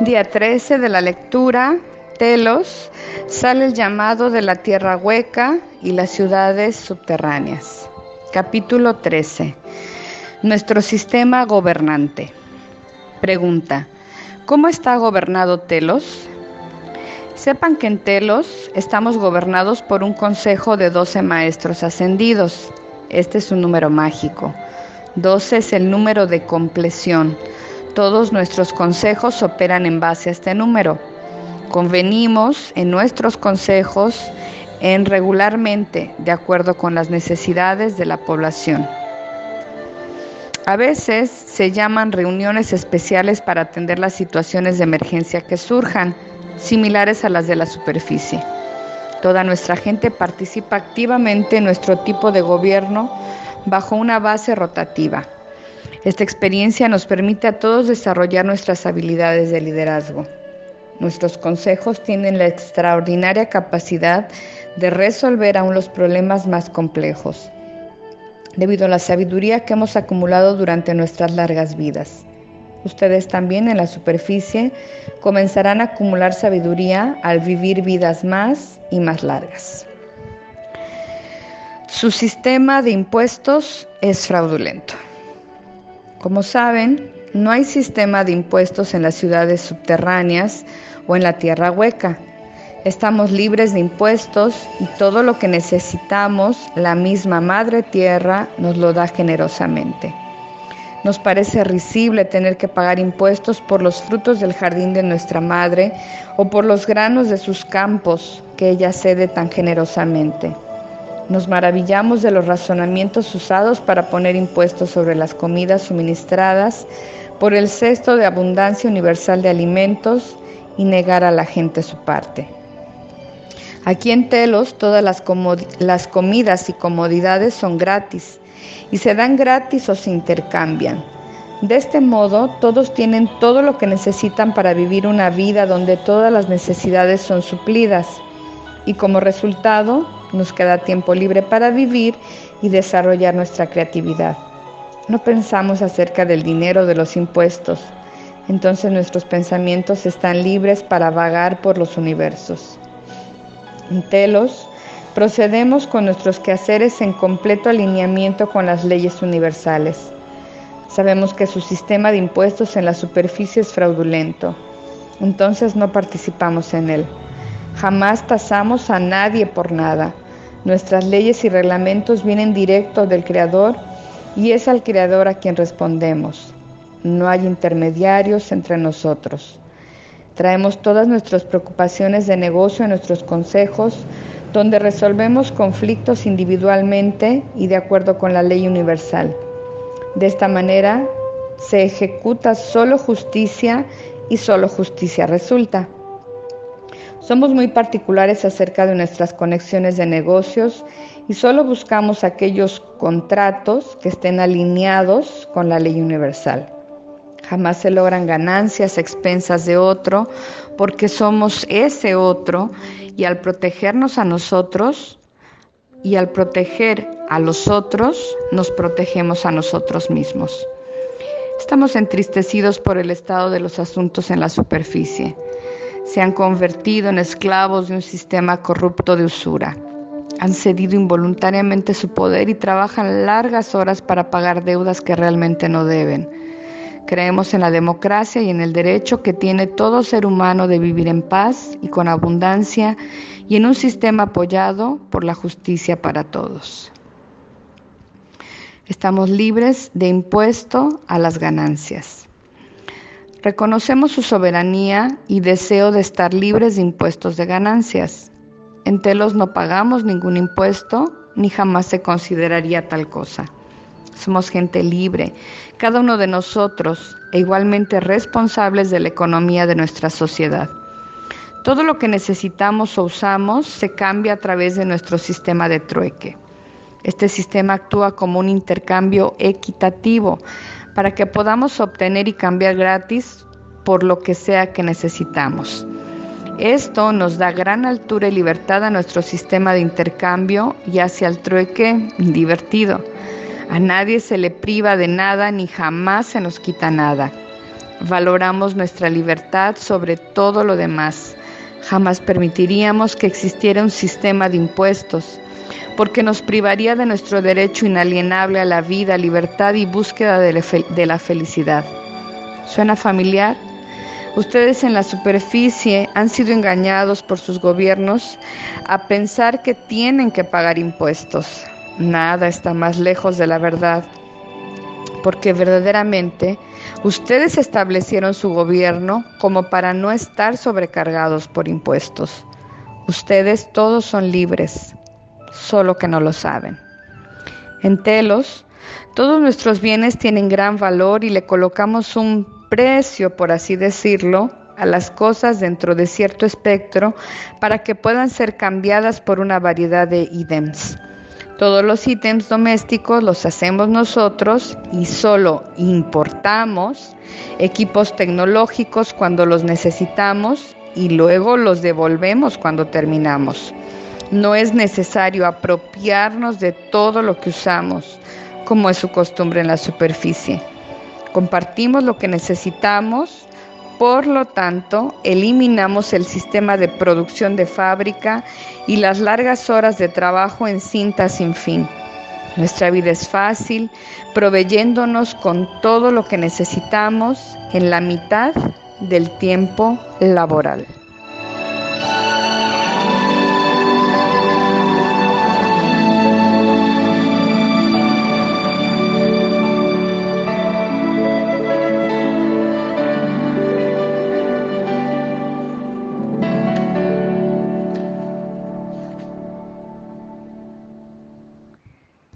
Día 13 de la lectura, Telos, sale el llamado de la tierra hueca y las ciudades subterráneas. Capítulo 13. Nuestro sistema gobernante. Pregunta. ¿Cómo está gobernado Telos? Sepan que en Telos estamos gobernados por un consejo de 12 maestros ascendidos. Este es un número mágico. 12 es el número de compleción todos nuestros consejos operan en base a este número. Convenimos en nuestros consejos en regularmente de acuerdo con las necesidades de la población. A veces se llaman reuniones especiales para atender las situaciones de emergencia que surjan, similares a las de la superficie. Toda nuestra gente participa activamente en nuestro tipo de gobierno bajo una base rotativa. Esta experiencia nos permite a todos desarrollar nuestras habilidades de liderazgo. Nuestros consejos tienen la extraordinaria capacidad de resolver aún los problemas más complejos, debido a la sabiduría que hemos acumulado durante nuestras largas vidas. Ustedes también en la superficie comenzarán a acumular sabiduría al vivir vidas más y más largas. Su sistema de impuestos es fraudulento. Como saben, no hay sistema de impuestos en las ciudades subterráneas o en la tierra hueca. Estamos libres de impuestos y todo lo que necesitamos, la misma Madre Tierra nos lo da generosamente. Nos parece risible tener que pagar impuestos por los frutos del jardín de nuestra Madre o por los granos de sus campos que ella cede tan generosamente. Nos maravillamos de los razonamientos usados para poner impuestos sobre las comidas suministradas por el cesto de abundancia universal de alimentos y negar a la gente su parte. Aquí en Telos todas las, comidas y comodidades son gratis y se dan gratis o se intercambian. De este modo, todos tienen todo lo que necesitan para vivir una vida donde todas las necesidades son suplidas y como resultado nos queda tiempo libre para vivir y desarrollar nuestra creatividad. No pensamos acerca del dinero de los impuestos, entonces nuestros pensamientos están libres para vagar por los universos. En Telos, procedemos con nuestros quehaceres en completo alineamiento con las leyes universales. Sabemos que su sistema de impuestos en la superficie es fraudulento, entonces no participamos en él. Jamás tasamos a nadie por nada. Nuestras leyes y reglamentos vienen directo del Creador y es al Creador a quien respondemos. No hay intermediarios entre nosotros. Traemos todas nuestras preocupaciones de negocio en nuestros consejos, donde resolvemos conflictos individualmente y de acuerdo con la ley universal. De esta manera se ejecuta solo justicia y solo justicia resulta. Somos muy particulares acerca de nuestras conexiones de negocios y solo buscamos aquellos contratos que estén alineados con la ley universal. Jamás se logran ganancias a expensas de otro porque somos ese otro y al protegernos a nosotros y al proteger a los otros nos protegemos a nosotros mismos. Estamos entristecidos por el estado de los asuntos en la superficie se han convertido en esclavos de un sistema corrupto de usura. Han cedido involuntariamente su poder y trabajan largas horas para pagar deudas que realmente no deben. Creemos en la democracia y en el derecho que tiene todo ser humano de vivir en paz y con abundancia y en un sistema apoyado por la justicia para todos. Estamos libres de impuesto a las ganancias. Reconocemos su soberanía y deseo de estar libres de impuestos de ganancias. En Telos no pagamos ningún impuesto ni jamás se consideraría tal cosa. somos gente libre, cada uno de nosotros, e igualmente responsables de la economía de nuestra sociedad. Todo lo que necesitamos o usamos se cambia a través de nuestro sistema de trueque. Este sistema actúa como un intercambio equitativo para que podamos obtener y cambiar gratis por lo que sea que necesitamos. Esto nos da gran altura y libertad a nuestro sistema de intercambio y hacia el trueque divertido. A nadie se le priva de nada ni jamás se nos quita nada. Valoramos nuestra libertad sobre todo lo demás. Jamás permitiríamos que existiera un sistema de impuestos, porque nos privaría de nuestro derecho inalienable a la vida, libertad y búsqueda de la felicidad. ¿Suena familiar? Ustedes en la superficie han sido engañados por sus gobiernos a pensar que tienen que pagar impuestos. Nada está más lejos de la verdad, porque verdaderamente ustedes establecieron su gobierno como para no estar sobrecargados por impuestos. Ustedes todos son libres, solo que no lo saben. En Telos, todos nuestros bienes tienen gran valor y le colocamos un precio, por así decirlo, a las cosas dentro de cierto espectro para que puedan ser cambiadas por una variedad de ítems. Todos los ítems domésticos los hacemos nosotros y solo importamos equipos tecnológicos cuando los necesitamos y luego los devolvemos cuando terminamos. No es necesario apropiarnos de todo lo que usamos, como es su costumbre en la superficie. Compartimos lo que necesitamos, por lo tanto, eliminamos el sistema de producción de fábrica y las largas horas de trabajo en cinta sin fin. Nuestra vida es fácil, proveyéndonos con todo lo que necesitamos en la mitad del tiempo laboral.